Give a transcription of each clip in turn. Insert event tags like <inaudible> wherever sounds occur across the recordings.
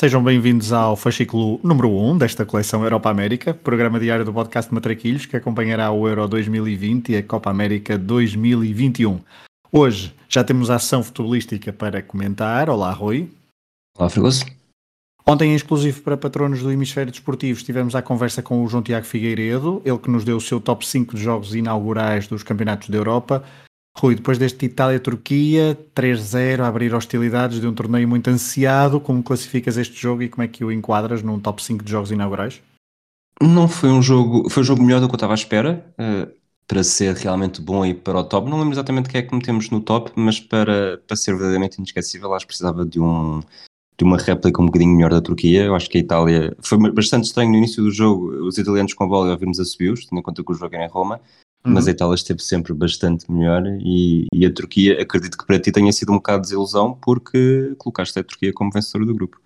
Sejam bem-vindos ao fascículo número 1 desta coleção Europa América, programa diário do podcast Matraquilhos que acompanhará o Euro 2020 e a Copa América 2021. Hoje já temos a ação futebolística para comentar. Olá, Rui. Olá, Fregoso. Ontem, em exclusivo para patronos do Hemisfério Desportivo, estivemos à conversa com o João Tiago Figueiredo, ele que nos deu o seu top 5 de jogos inaugurais dos Campeonatos da Europa Rui, depois deste Itália-Turquia, 3-0, a abrir hostilidades de um torneio muito ansiado, como classificas este jogo e como é que o enquadras num top 5 de jogos inaugurais? Não foi um jogo, foi um jogo melhor do que eu estava à espera, uh, para ser realmente bom e para o top. Não lembro exatamente quem é que metemos no top, mas para, para ser verdadeiramente inesquecível, acho que precisava de um de uma réplica um bocadinho melhor da Turquia. Eu acho que a Itália foi bastante estranho no início do jogo, os italianos com a bola e ouvirmos a subir tendo em conta que o jogo era em Roma uhum. mas a Itália esteve sempre bastante melhor e, e, a Turquia, acredito que para ti tenha sido um bocado de desilusão porque colocaste a Turquia como vencedora do grupo.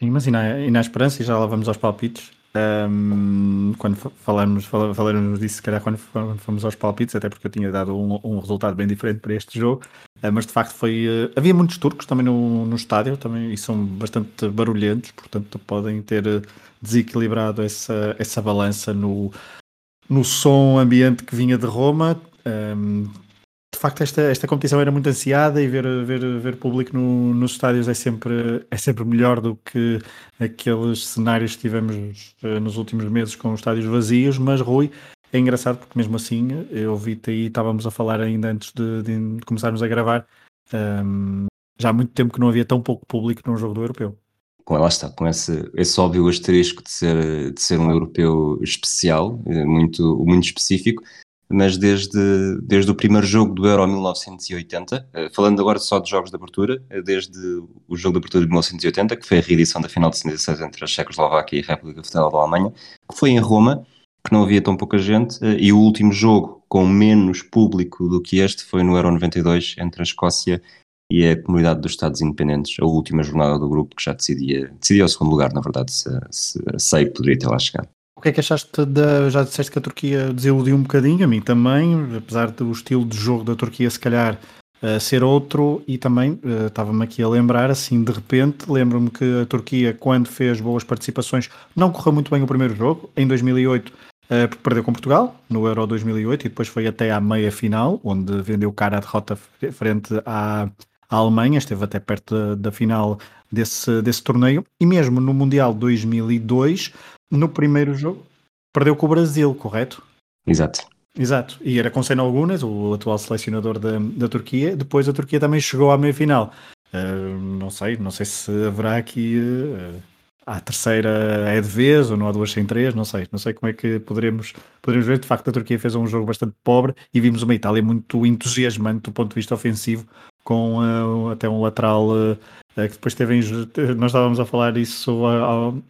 Sim, mas e na, e na esperança, e já lá vamos aos palpites, um, quando falamos, falaremos disso, se calhar quando, quando fomos aos palpites, até porque eu tinha dado um, um resultado bem diferente para este jogo, uh, mas de facto foi. Uh, havia muitos turcos também no, no estádio também, e são bastante barulhentos, portanto podem ter eh, desequilibrado essa, essa balança no, no som ambiente que vinha de Roma. Um, de facto, esta, esta competição era muito ansiada e ver, ver, ver público no, nos estádios é sempre, é sempre melhor do que aqueles cenários que tivemos uh, nos últimos meses com os estádios vazios. Mas, Rui, é engraçado porque, mesmo assim, eu vi-te aí, estávamos a falar ainda antes de, de começarmos a gravar. Um, já há muito tempo que não havia tão pouco público num jogo do europeu com ela está, com esse, esse óbvio asterisco de ser, de ser um europeu especial, eh, muito, muito específico, mas desde, desde o primeiro jogo do Euro 1980, eh, falando agora só de jogos de abertura, eh, desde o jogo de abertura de 1980, que foi a reedição da final de 76 entre a Checoslováquia e a República Federal da Alemanha, que foi em Roma, que não havia tão pouca gente, e o último jogo com menos público do que este foi no Euro 92, entre a Escócia e é a comunidade dos Estados Independentes, a última jornada do grupo que já decidia, decidia o segundo lugar, na verdade, se, se poderia ter lá chegado. O que é que achaste da. Já disseste que a Turquia desiludiu um bocadinho, a mim também, apesar do estilo de jogo da Turquia se calhar uh, ser outro, e também uh, estava-me aqui a lembrar, assim de repente, lembro-me que a Turquia, quando fez boas participações, não correu muito bem o primeiro jogo, em 2008. Uh, porque perdeu com Portugal no Euro 2008 e depois foi até à meia final, onde vendeu cara a derrota frente à, a Alemanha, esteve até perto da, da final desse, desse torneio, e mesmo no Mundial 2002, no primeiro jogo, perdeu com o Brasil, correto? Exato. Exato, e era com Senol Gunes, o atual selecionador da, da Turquia. Depois a Turquia também chegou à meia final. Uh, não sei, não sei se haverá aqui uh, a terceira é de vez ou não há duas sem três, não sei, não sei como é que poderemos, poderemos ver. De facto, a Turquia fez um jogo bastante pobre e vimos uma Itália muito entusiasmante do ponto de vista ofensivo, com uh, até um lateral uh, que depois teve nós estávamos a falar isso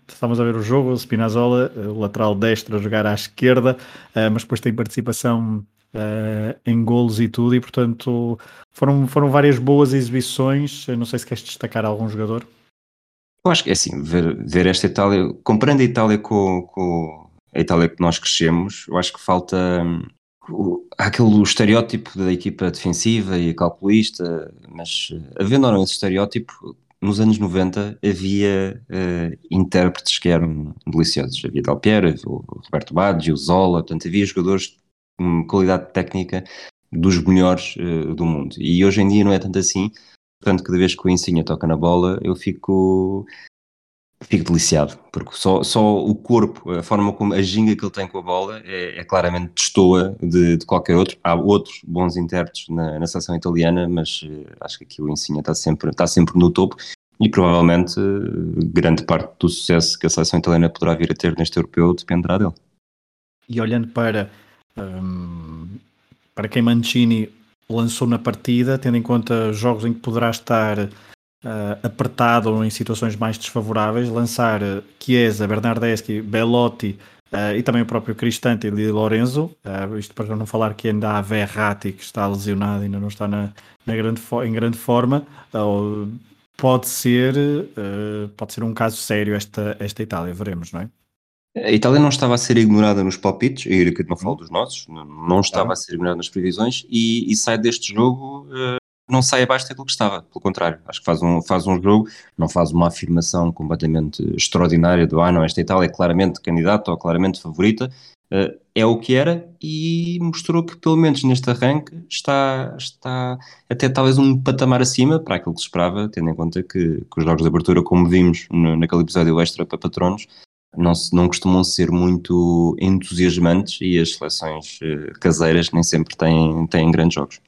estávamos a ver o jogo, o Spinazzola o lateral destro a jogar à esquerda mas depois tem participação em golos e tudo e portanto foram, foram várias boas exibições, não sei se queres destacar algum jogador eu acho que é assim, ver, ver esta Itália, comparando a Itália com, com a Itália que nós crescemos, eu acho que falta hum, aquele estereótipo da equipa defensiva e calculista, mas eh, havendo ou não esse estereótipo, nos anos 90 havia uh, intérpretes que eram deliciosos. Havia Del Piero, o Roberto Baggio, o Zola, portanto havia jogadores com qualidade técnica dos melhores uh, do mundo. E hoje em dia não é tanto assim, portanto cada vez que o Insigne toca na bola eu fico Fico deliciado, porque só, só o corpo, a forma como a ginga que ele tem com a bola é, é claramente destoa de, de, qualquer outro. Há outros bons intérpretes na, na seleção italiana, mas uh, acho que aqui o Insigne está sempre, está sempre no topo e provavelmente uh, grande parte do sucesso que a seleção italiana poderá vir a ter neste europeu dependerá dele. E olhando para, um, para quem Mancini lançou na partida, tendo em conta jogos em que poderá estar uh, apertado ou em situações mais desfavoráveis, lançar uh, Chiesa, Bernardeschi, Belotti, Uh, e também o próprio Cristante e Lorenzo, uh, isto para não falar que ainda há Verratti que está lesionado e ainda não está na, na grande em grande forma, pode ser pode ser um caso sério esta, esta Itália, veremos, não é? A Itália não estava a ser ignorada nos palpites, e que não falo dos nossos, não estava a ser ignorada nas previsões e, e sai deste jogo não sai abaixo daquilo que estava, pelo contrário, acho que faz um, faz um jogo, não faz uma afirmação completamente extraordinária do ah não, esta Itália é claramente candidata ou claramente favorita, uh, é o que era e mostrou que pelo menos neste arranque está, está até talvez um patamar acima para aquilo que se esperava, tendo em conta que, que os jogos de abertura, como vimos no, naquele episódio extra para patronos, não, não costumam ser muito entusiasmantes e as seleções uh, caseiras nem sempre têm, têm grandes jogos.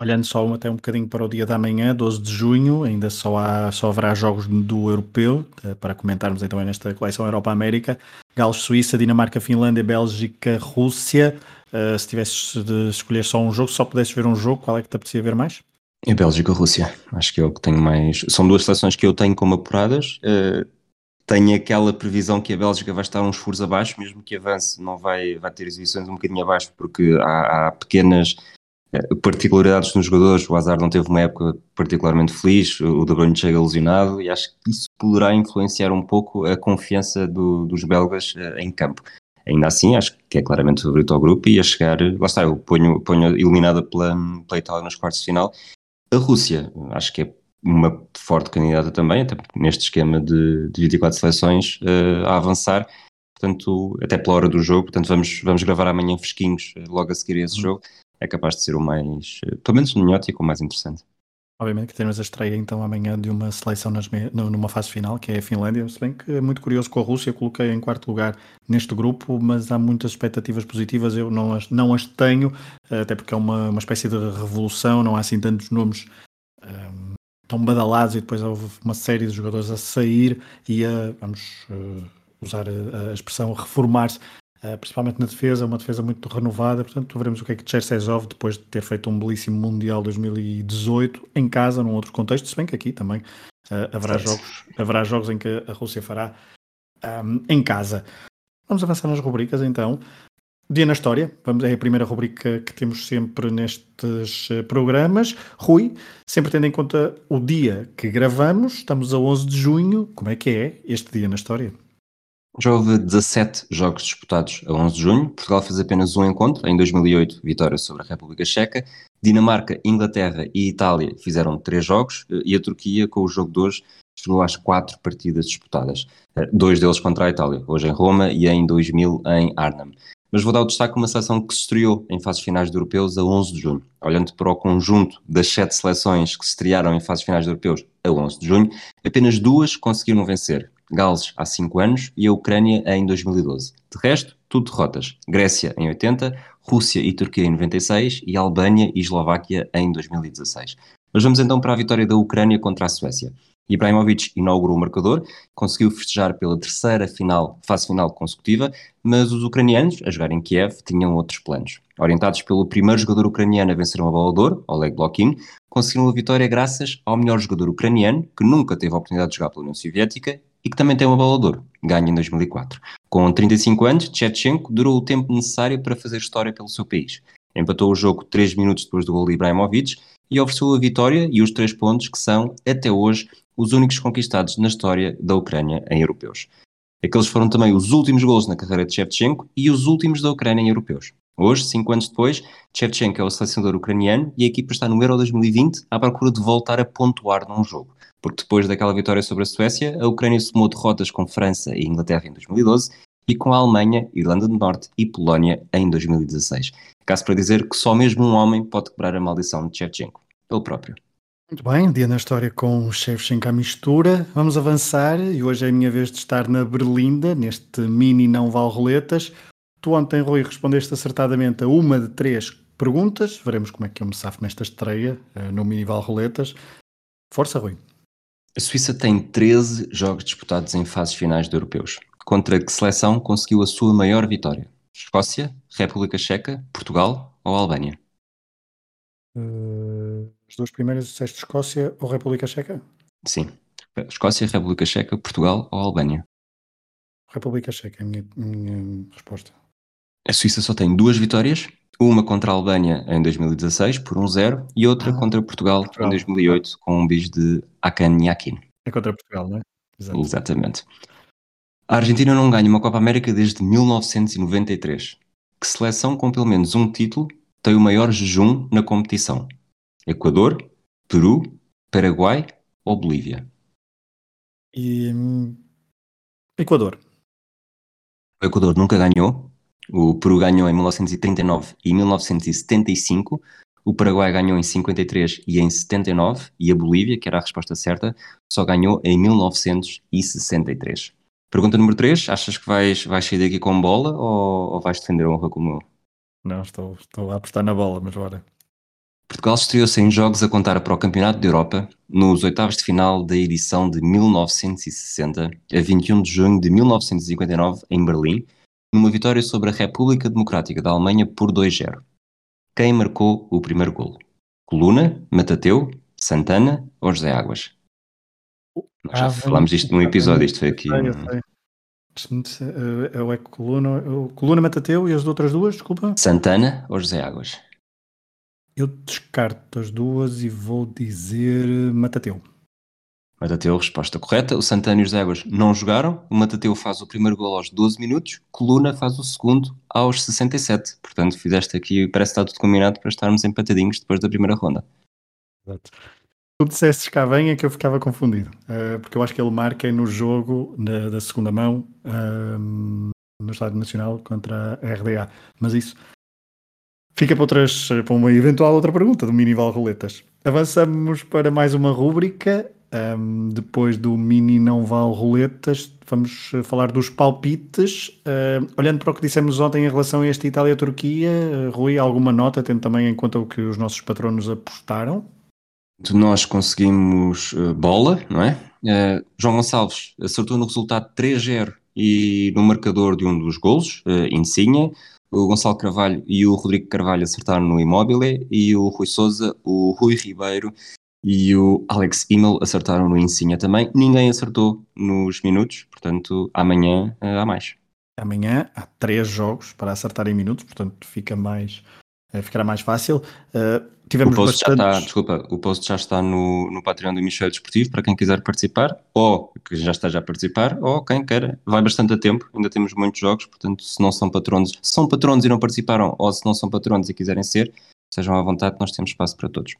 Olhando só até um bocadinho para o dia da manhã, 12 de junho, ainda só, há, só haverá jogos do europeu, eh, para comentarmos então nesta coleção Europa-América, Gales, Suíça, Dinamarca, Finlândia, Bélgica, Rússia. Uh, se tivesses de escolher só um jogo, só pudesses ver um jogo, qual é que te apetecia ver mais? É Bélgica, Rússia. Acho que é o que tenho mais. São duas seleções que eu tenho como apuradas. Uh, tenho aquela previsão que a Bélgica vai estar uns furos abaixo, mesmo que avance, não vai, vai ter exibições um bocadinho abaixo, porque há, há pequenas eh, particularidades nos jogadores, o Hazard não teve uma época particularmente feliz, o De Bruyne chega lesionado e acho que isso poderá influenciar um pouco a confiança do, dos belgas uh, em campo. Ainda assim, acho que é claramente favorito ao grupo e a chegar, lá está, eu ponho, ponho eliminada pela, pela Itália nos quartos de final. A Rússia, acho que é uma forte candidata também, até neste esquema de, de 24 seleções uh, a avançar, portanto, até pela hora do jogo, portanto vamos, vamos gravar amanhã fresquinhos, logo a seguir a esse uhum. jogo, é capaz de ser o mais, eh, pelo menos nemiótico, o mais interessante. Obviamente que temos a estreia então amanhã de uma seleção nas numa fase final, que é a Finlândia, se bem que é muito curioso com a Rússia, coloquei em quarto lugar neste grupo, mas há muitas expectativas positivas, eu não as, não as tenho, eh, até porque é uma, uma espécie de revolução, não há assim tantos nomes um, ehm, tão badalados e depois houve uma série de jogadores a sair e a, vamos uh, usar a, a expressão, reformar-se Uh, principalmente na defesa, uma defesa muito renovada. Portanto, veremos o que é que Cherchesov, depois de ter feito um belíssimo Mundial 2018 em casa, num outro contexto, se bem que aqui também uh, haverá, jogos, haverá jogos em que a Rússia fará um, em casa. Vamos avançar nas rubricas então. Dia na História, vamos, é a primeira rubrica que temos sempre nestes eh, programas. Rui, sempre tendo em conta o dia que gravamos, estamos a 11 de junho, como é que é este dia na História? Já houve 17 jogos disputados a 11 de junho. Portugal fez apenas um encontro, em 2008, vitória sobre a República Checa. Dinamarca, Inglaterra e Itália fizeram três jogos e a Turquia, com o jogo de hoje, chegou às quatro partidas disputadas. Eh, dois deles contra a Itália, hoje em Roma e em 2000 em Arnhem. Mas vou dar o destaque a uma seleção que se estreou em fases finais de europeus a 11 de junho. Olhando para o conjunto das sete seleções que se estrearam em fases finais de europeus a 11 de junho, apenas duas conseguiram vencer. Gales há 5 anos e a Ucrânia em 2012. De resto, tudo derrotas. Grécia em 80, Rússia e Turquia em 96 e Albânia e Eslováquia em 2016. Mas vamos então para a vitória da Ucrânia contra a Suécia. Ibrahimovic inaugurou o marcador, conseguiu festejar pela terceira final, fase final consecutiva, mas os ucranianos, a jogar em Kiev, tinham outros planos. Orientados pelo primeiro jogador ucraniano a vencer uma bola de ouro, Oleg Blokin, conseguiram a vitória graças ao melhor jogador ucraniano, que nunca teve a oportunidade de jogar pela União Soviética e que também tem uma bola de ouro, ganha em 2004. Com 35 anos, Tchevchenko durou o tempo necessário para fazer história pelo seu país. Empatou o jogo 3 minutos depois do gol de Ibrahimovic e ofereceu a vitória e os 3 pontos que são, até hoje, os únicos conquistados na história da Ucrânia em europeus. Aqueles foram também os últimos gols na carreira de Shevchenko e os últimos da Ucrânia em europeus. Hoje, cinco anos depois, Shevchenko é o selecionador ucraniano e a equipa está no Euro 2020 à procura de voltar a pontuar num jogo porque depois daquela vitória sobre a Suécia, a Ucrânia somou derrotas com França e Inglaterra em 2012 e com a Alemanha, Irlanda do Norte e Polónia em 2016. Caso para dizer que só mesmo um homem pode quebrar a maldição de Shevchenko, ele próprio. Muito bem, dia na história com Shevchenko à mistura. Vamos avançar e hoje é a minha vez de estar na Berlinda, neste mini não roletas. Tu ontem, Rui, respondeste acertadamente a uma de três perguntas. Veremos como é que eu me safo nesta estreia uh, no mini vale roletas. Força, Rui. A Suíça tem 13 jogos disputados em fases finais de europeus. Contra que seleção conseguiu a sua maior vitória? Escócia, República Checa, Portugal ou Albânia? Uh, as duas primeiras disseste Escócia ou República Checa? Sim. Escócia, República Checa, Portugal ou Albânia? República Checa é a minha, minha resposta. A Suíça só tem duas vitórias, uma contra a Albânia em 2016 por 1-0 e outra Ah, contra Portugal, Portugal. em 2008 com um bis de Akan Yakin. É contra Portugal, não é? Exato. Exatamente. A Argentina não ganha uma Copa América desde 1993. Que seleção com pelo menos um título tem o maior jejum na competição? Equador, Peru, Paraguai ou Bolívia? E Equador. O Equador nunca ganhou. O Peru ganhou em 1939 e 1975. O Paraguai ganhou em 53 e em 79. E a Bolívia, que era a resposta certa, só ganhou em 1963. Pergunta número 3. Achas que vais, vais sair daqui com bola ou, ou vais defender a honra como eu? Não, estou, estou a apostar na bola, mas bora. Portugal estreou-se em jogos a contar para o Campeonato da Europa nos oitavos de final da edição de 1960 a 21 de junho de 1959 em Berlim, numa vitória sobre a República Democrática da Alemanha por 2-0. Quem marcou o primeiro golo? Coluna, Matateu, Santana ou José Águas? Nós já Ah, falámos disto num episódio, isto foi aqui. Sei, sei. Dizer, eh, É Coluna, o Coluna Matateu e as outras duas, desculpa. Santana ou José Águas? Eu descarto as duas e vou dizer Matateu. Matateu, resposta correta. O Santana e o José Águas não jogaram. O Matateu faz o primeiro gol aos 12 minutos. Coluna faz o segundo aos 67. Portanto, fizeste aqui, parece que está tudo combinado para estarmos empatadinhos depois da primeira ronda. Exato. Tu disseste bem é que eu ficava confundido, eh, porque eu acho que ele marca no jogo na- da segunda mão ahm, no Estádio Nacional contra a RDA. Mas isso fica para, outras, para uma eventual outra pergunta do Minival Roletas. Avançamos para mais uma rúbrica. ahm, depois do Mini Não Val Roletas, vamos eh, falar dos palpites. Ahm, olhando para o que dissemos ontem em relação a este Itália-Turquia, eh, Rui, alguma nota, tendo também em conta o que os nossos patronos apostaram? Nós conseguimos eh, bola, não é? Eh, João Gonçalves acertou no resultado 3-0 e no marcador de um dos golos, uh, Insigne. O Gonçalo Carvalho e o Rodrigo Carvalho acertaram no Immobile e o Rui Souza, o Rui Ribeiro e o Alex Immel acertaram no Insigne também. Ninguém acertou nos minutos, portanto amanhã eh, há mais. Amanhã há três jogos para acertar em minutos, portanto fica mais, eh, ficará mais fácil. Uh, O tivemos post, já está, bastantes... desculpa, o post já está no, no Patreon do Michel Desportivo para quem quiser participar, ou que já esteja a participar, ou quem queira. Vai bastante a tempo, ainda temos muitos jogos, portanto, se não são patronos, se são patronos e não participaram, ou se não são patronos e quiserem ser, sejam à vontade, nós temos espaço para todos.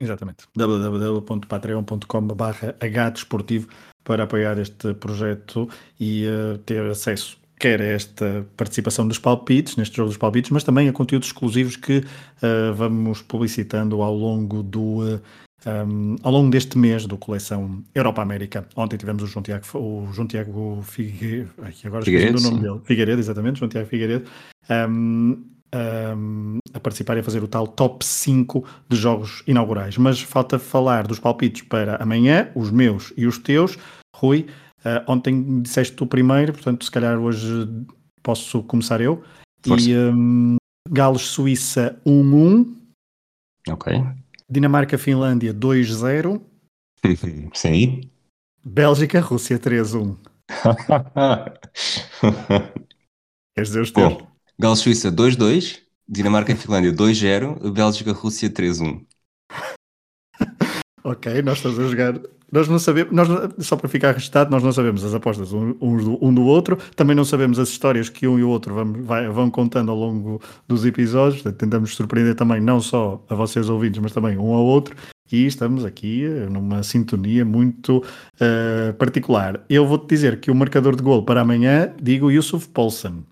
Exatamente. www.patreon.com.br desportivo para apoiar este projeto e uh, ter acesso quer esta participação dos palpites, neste jogo dos palpites, mas também a conteúdos exclusivos que uh, vamos publicitando ao longo do uh, um, ao longo deste mês do coleção Europa América. Ontem tivemos o João Tiago, o João Tiago Figue... Ai, agora esqueci o nome dele. Figueiredo, exatamente, João Tiago Figueiredo. Um, um, a participar e a fazer o tal top 5 de jogos inaugurais. Mas falta falar dos palpites para amanhã, os meus e os teus. Rui, uh, ontem disseste tu primeiro, portanto, se calhar hoje posso começar eu. Força. E um, Gales-Suíça 1-1. Ok. Dinamarca-Finlândia 2-0. <laughs> Sim. Bélgica-Rússia 3-1. <laughs> Queres dizer os teus? Bom, Gales-Suíça 2-2, Dinamarca-Finlândia 2-0, Bélgica-Rússia 3-1. Ok, nós estamos a jogar. Nós não sabemos, nós, só para ficar registado, nós não sabemos as apostas um, um, do, um do outro, também não sabemos as histórias que um e o outro vão, vai, vão contando ao longo dos episódios. Tentamos surpreender também, não só a vocês ouvintes, mas também um ao outro. E estamos aqui numa sintonia muito uh, particular. Eu vou-te dizer que o marcador de gol para amanhã, digo Yusuf Poulsen.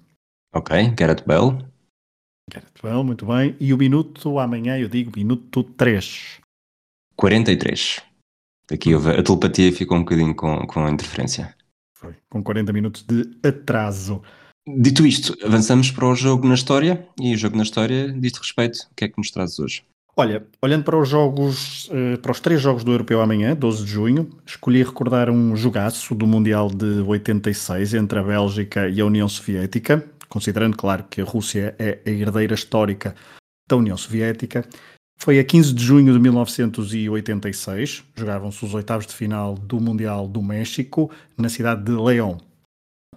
Ok, Gareth Bell. Gareth Bell, muito bem. E o minuto amanhã, eu digo minuto 3. 43. Aqui houve, a telepatia ficou um bocadinho com, com a interferência. Foi, com 40 minutos de atraso. Dito isto, avançamos para o jogo na história. E o jogo na história diz-te respeito. O que é que nos trazes hoje? Olha, olhando para os jogos, para os três jogos do Europeu amanhã, 12 de junho, escolhi recordar um jogaço do Mundial de 86 entre a Bélgica e a União Soviética, considerando, claro, que a Rússia é a herdeira histórica da União Soviética. Foi a 15 de junho de 1986, jogavam-se os oitavos de final do Mundial do México, na cidade de León.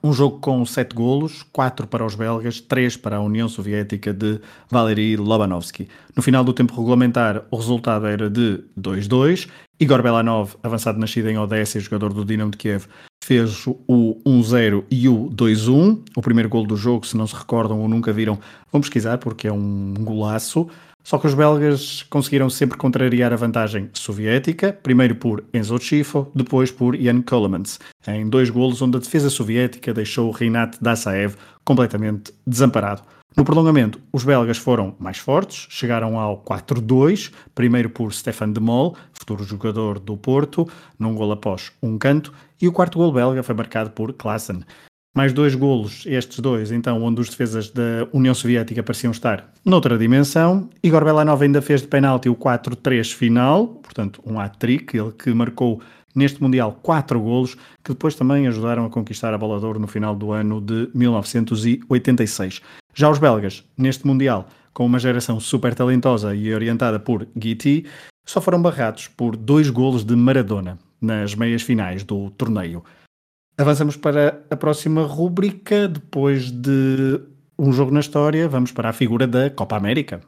Um jogo com 7 golos, 4 para os belgas, 3 para a União Soviética de Valery Lobanovsky. No final do tempo regulamentar, o resultado era de 2-2. Igor Belanov, avançado nascido em Odessa e jogador do Dinamo de Kiev, fez o 1-0 e o 2-1. O primeiro gol do jogo, se não se recordam ou nunca viram, vão pesquisar porque é um golaço. Só que os belgas conseguiram sempre contrariar a vantagem soviética, primeiro por Enzo Schifo, depois por Jan Kolemans, em dois golos onde a defesa soviética deixou Rinat Dassaev completamente desamparado. No prolongamento, os belgas foram mais fortes, chegaram ao 4-2, primeiro por Stefan de Mol, futuro jogador do Porto, num gol após um canto, e o quarto gol belga foi marcado por Klassen mais dois golos, estes dois, então, onde os defesas da União Soviética pareciam estar noutra dimensão. Igor Belanov ainda fez de penalti o 4-3 final, portanto, um hat-trick, ele que marcou neste Mundial quatro golos, que depois também ajudaram a conquistar a bola de ouro no final do ano de 1986. Já os belgas, neste Mundial, com uma geração super talentosa e orientada por Guiti, só foram barrados por dois golos de Maradona nas meias finais do torneio. Avançamos para a próxima rúbrica. Depois de um jogo na história, vamos para a figura da Copa América.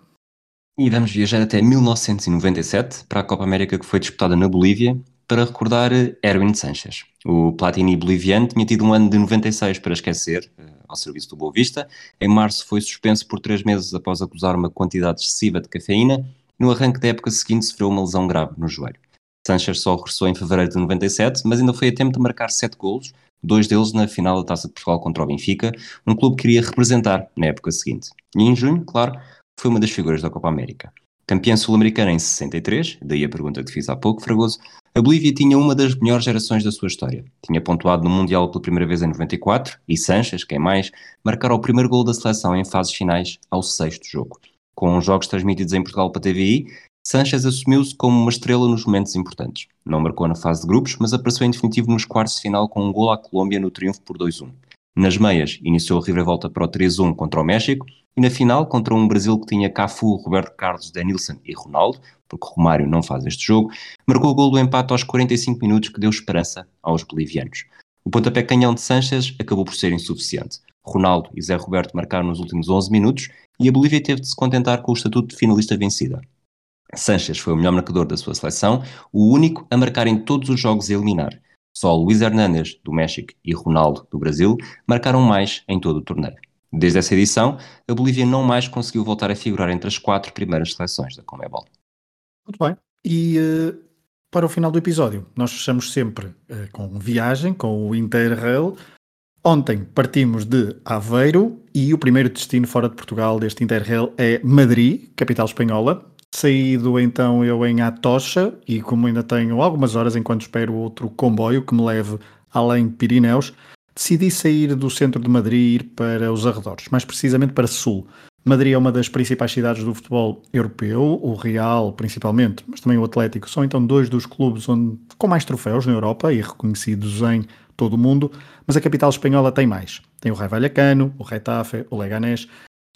E vamos viajar até 1997 para a Copa América que foi disputada na Bolívia para recordar Erwin Sanchez. O Platini boliviano tinha tido um ano de 96 para esquecer, eh, ao serviço do Boa Vista. Em março foi suspenso por três meses após acusar uma quantidade excessiva de cafeína. No arranque da época seguinte sofreu uma lesão grave no joelho. Sanchez só regressou em fevereiro de 97, mas ainda foi a tempo de marcar sete golos, dois deles na final da Taça de Portugal contra o Benfica, um clube que iria representar na época seguinte. E em junho, claro, foi uma das figuras da Copa América. Campeã sul-americana em 63, daí a pergunta que fiz há pouco, Fragoso, a Bolívia tinha uma das melhores gerações da sua história. Tinha pontuado no Mundial pela primeira vez em 94 e Sanches, quem mais, marcaram o primeiro gol da seleção em fases finais ao sexto jogo. Com os jogos transmitidos em Portugal para TVI, Sanchez assumiu-se como uma estrela nos momentos importantes. Não marcou na fase de grupos, mas apareceu em definitivo nos quartos de final com um gol à Colômbia no triunfo por 2-1. Nas meias, iniciou a reviravolta para o 3-1 contra o México e na final, contra um Brasil que tinha Cafu, Roberto Carlos, Denilson e Ronaldo, porque Romário não faz este jogo, marcou o gol do empate aos 45 minutos que deu esperança aos bolivianos. O pontapé canhão de Sanchez acabou por ser insuficiente. Ronaldo e Zé Roberto marcaram nos últimos 11 minutos e a Bolívia teve de se contentar com o estatuto de finalista vencida. Sanchez foi o melhor marcador da sua seleção, o único a marcar em todos os jogos a eliminar. Só Luís Hernández, do México, e Ronaldo, do Brasil, marcaram mais em todo o torneio. Desde essa edição, a Bolívia não mais conseguiu voltar a figurar entre as quatro primeiras seleções da Comebol. Muito bem. E uh, para o final do episódio, nós fechamos sempre uh, com viagem, com o Interrail. Ontem partimos de Aveiro e o primeiro destino fora de Portugal deste Interrail é Madrid, capital espanhola. Saído então eu em Atocha e como ainda tenho algumas horas enquanto espero outro comboio que me leve além Pirineus, decidi sair do centro de Madrid e ir para os arredores, mais precisamente para Sul. Madrid é uma das principais cidades do futebol europeu, o Real principalmente, mas também o Atlético, são então dois dos clubes onde, com mais troféus na Europa e reconhecidos em todo o mundo, mas a capital espanhola tem mais. Tem o Raio Vallecano, o Retafe, o Leganés,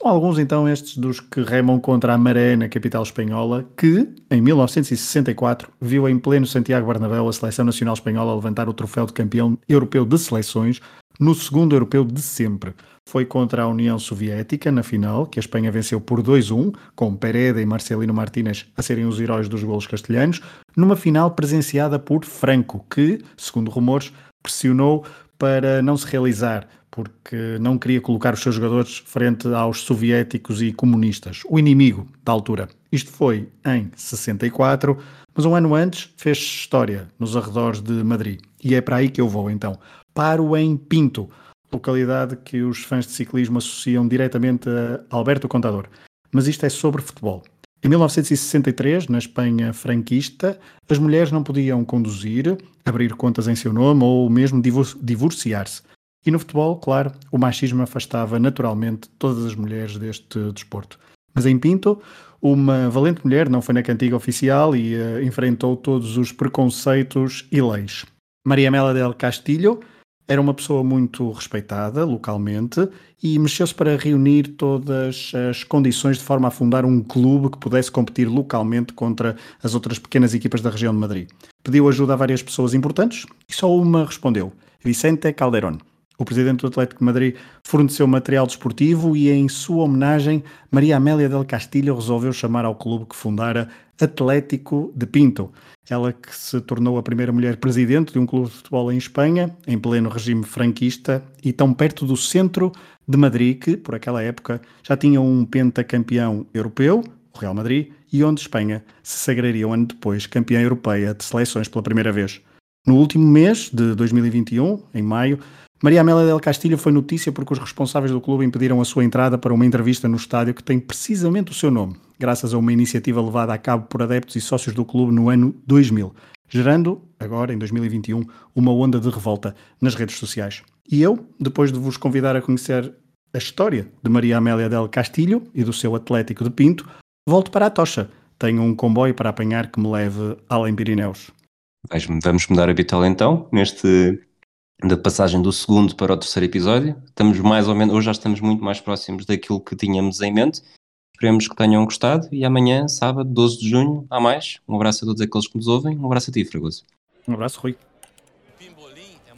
alguns então estes dos que remam contra a maré na capital espanhola, que, em 1964, viu em pleno Santiago Bernabéu a seleção nacional espanhola levantar o troféu de campeão europeu de seleções no segundo europeu de sempre. Foi contra a União Soviética na final, que a Espanha venceu por 2-1, com Pereda e Marcelino Martínez a serem os heróis dos golos castelhanos, numa final presenciada por Franco, que, segundo rumores, pressionou para não se realizar, porque não queria colocar os seus jogadores frente aos soviéticos e comunistas, o inimigo da altura. Isto foi em 64, mas um ano antes fez história nos arredores de Madrid. E é para aí que eu vou então. Paro em Pinto, localidade que os fãs de ciclismo associam diretamente a Alberto Contador. Mas isto é sobre futebol. Em 1963, na Espanha franquista, as mulheres não podiam conduzir, abrir contas em seu nome ou mesmo divorciar-se. E no futebol, claro, o machismo afastava naturalmente todas as mulheres deste desporto. Mas em Pinto, uma valente mulher não foi na cantiga oficial e uh, enfrentou todos os preconceitos e leis. Maria Mela del Castillo era uma pessoa muito respeitada localmente e mexeu-se para reunir todas as condições de forma a fundar um clube que pudesse competir localmente contra as outras pequenas equipas da região de Madrid. Pediu ajuda a várias pessoas importantes e só uma respondeu: Vicente Calderón. O presidente do Atlético de Madrid forneceu material desportivo e, em sua homenagem, Maria Amélia del Castillo resolveu chamar ao clube que fundara Atlético de Pinto. Ela que se tornou a primeira mulher presidente de um clube de futebol em Espanha, em pleno regime franquista e tão perto do centro de Madrid, que, por aquela época, já tinha um pentacampeão europeu, o Real Madrid, e onde Espanha se sagraria um ano depois campeã europeia de seleções pela primeira vez. No último mês de 2021, em maio, Maria Amélia del Castillo foi notícia porque os responsáveis do clube impediram a sua entrada para uma entrevista no estádio que tem precisamente o seu nome, graças a uma iniciativa levada a cabo por adeptos e sócios do clube no ano 2000, gerando, agora em 2021, uma onda de revolta nas redes sociais. E eu, depois de vos convidar a conhecer a história de Maria Amélia del Castillo e do seu Atlético de Pinto, volto para a tocha. Tenho um comboio para apanhar que me leve além Pirineus. Vamos mudar a bitola então, neste da passagem do segundo para o terceiro episódio. Estamos mais ou menos, hoje já estamos muito mais próximos daquilo que tínhamos em mente. Esperemos que tenham gostado e amanhã, sábado, 12 de junho, há mais. Um abraço a todos aqueles que nos ouvem. Um abraço a ti, Fragoso. Um abraço, Rui. Pimbolim é.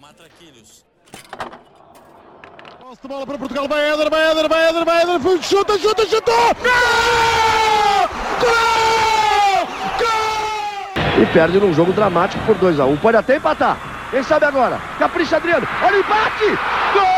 Posse de bola para Portugal, vai Éder, vai Éder, vai Éder, vai Éder, chuta, chuta, chutou! Gol! Gol! Gol! E perde num jogo dramático por 2 a 1 um. Pode até empatar. Quem sabe agora? Capricha Adriano. Olha o empate! Gol!